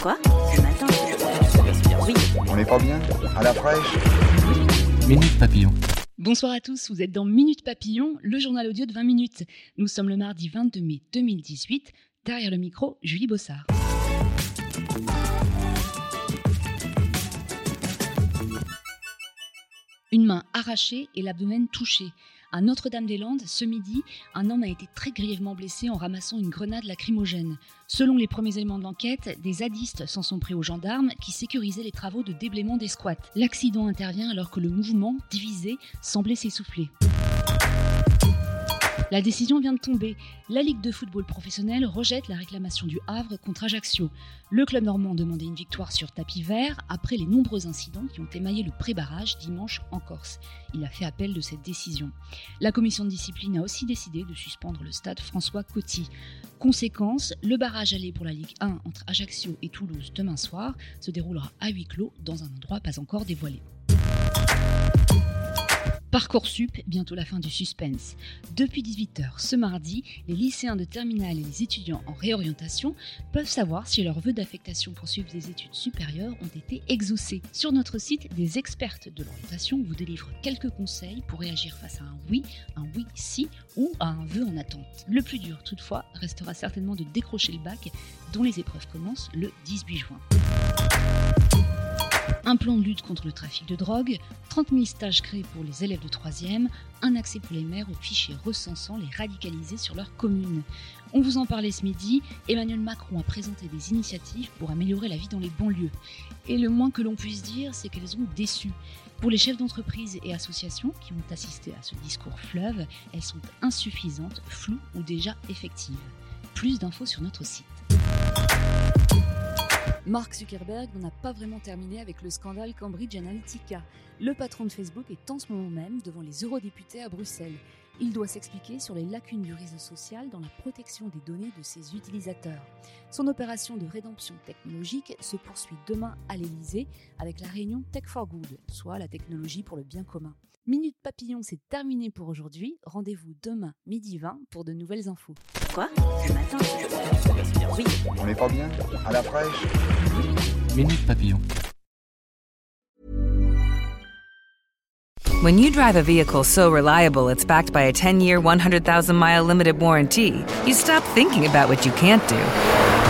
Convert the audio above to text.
Quoi Ce matin Oui. On n'est pas bien À la fraîche Minute Papillon. Bonsoir à tous, vous êtes dans Minute Papillon, le journal audio de 20 minutes. Nous sommes le mardi 22 mai 2018. Derrière le micro, Julie Bossard. Une main arrachée et l'abdomen touché. À Notre-Dame-des-Landes, ce midi, un homme a été très grièvement blessé en ramassant une grenade lacrymogène. Selon les premiers éléments de l'enquête, des zadistes s'en sont pris aux gendarmes qui sécurisaient les travaux de déblaiement des squats. L'accident intervient alors que le mouvement, divisé, semblait s'essouffler. La décision vient de tomber. La Ligue de football professionnel rejette la réclamation du Havre contre Ajaccio. Le club normand demandait une victoire sur tapis vert après les nombreux incidents qui ont émaillé le pré-barrage dimanche en Corse. Il a fait appel de cette décision. La commission de discipline a aussi décidé de suspendre le stade François Coty. Conséquence, le barrage aller pour la Ligue 1 entre Ajaccio et Toulouse demain soir se déroulera à huis clos dans un endroit pas encore dévoilé. Parcoursup, bientôt la fin du suspense. Depuis 18h ce mardi, les lycéens de terminale et les étudiants en réorientation peuvent savoir si leurs vœux d'affectation pour suivre des études supérieures ont été exaucés. Sur notre site, des expertes de l'orientation vous délivrent quelques conseils pour réagir face à un oui, un oui si ou à un vœu en attente. Le plus dur toutefois restera certainement de décrocher le bac dont les épreuves commencent le 18 juin. Un plan de lutte contre le trafic de drogue, 30 000 stages créés pour les élèves de 3e, un accès pour les maires aux fichiers recensant les radicalisés sur leur commune. On vous en parlait ce midi, Emmanuel Macron a présenté des initiatives pour améliorer la vie dans les banlieues. Et le moins que l'on puisse dire, c'est qu'elles ont déçu. Pour les chefs d'entreprise et associations qui ont assisté à ce discours fleuve, elles sont insuffisantes, floues ou déjà effectives. Plus d'infos sur notre site. Mark Zuckerberg n'en a pas vraiment terminé avec le scandale Cambridge Analytica. Le patron de Facebook est en ce moment même devant les eurodéputés à Bruxelles. Il doit s'expliquer sur les lacunes du réseau social dans la protection des données de ses utilisateurs. Son opération de rédemption technologique se poursuit demain à l'Elysée avec la réunion Tech for Good, soit la technologie pour le bien commun. Minute Papillon, c'est terminé pour aujourd'hui. Rendez-vous demain midi 20 pour de nouvelles infos. Quoi? Ce matin? Oui. On n'est pas bien? À la fraîche? Minute Papillon. When you drive a vehicle so reliable it's backed by a 10 year, 100,000 mile limited warranty, you stop thinking about what you can't do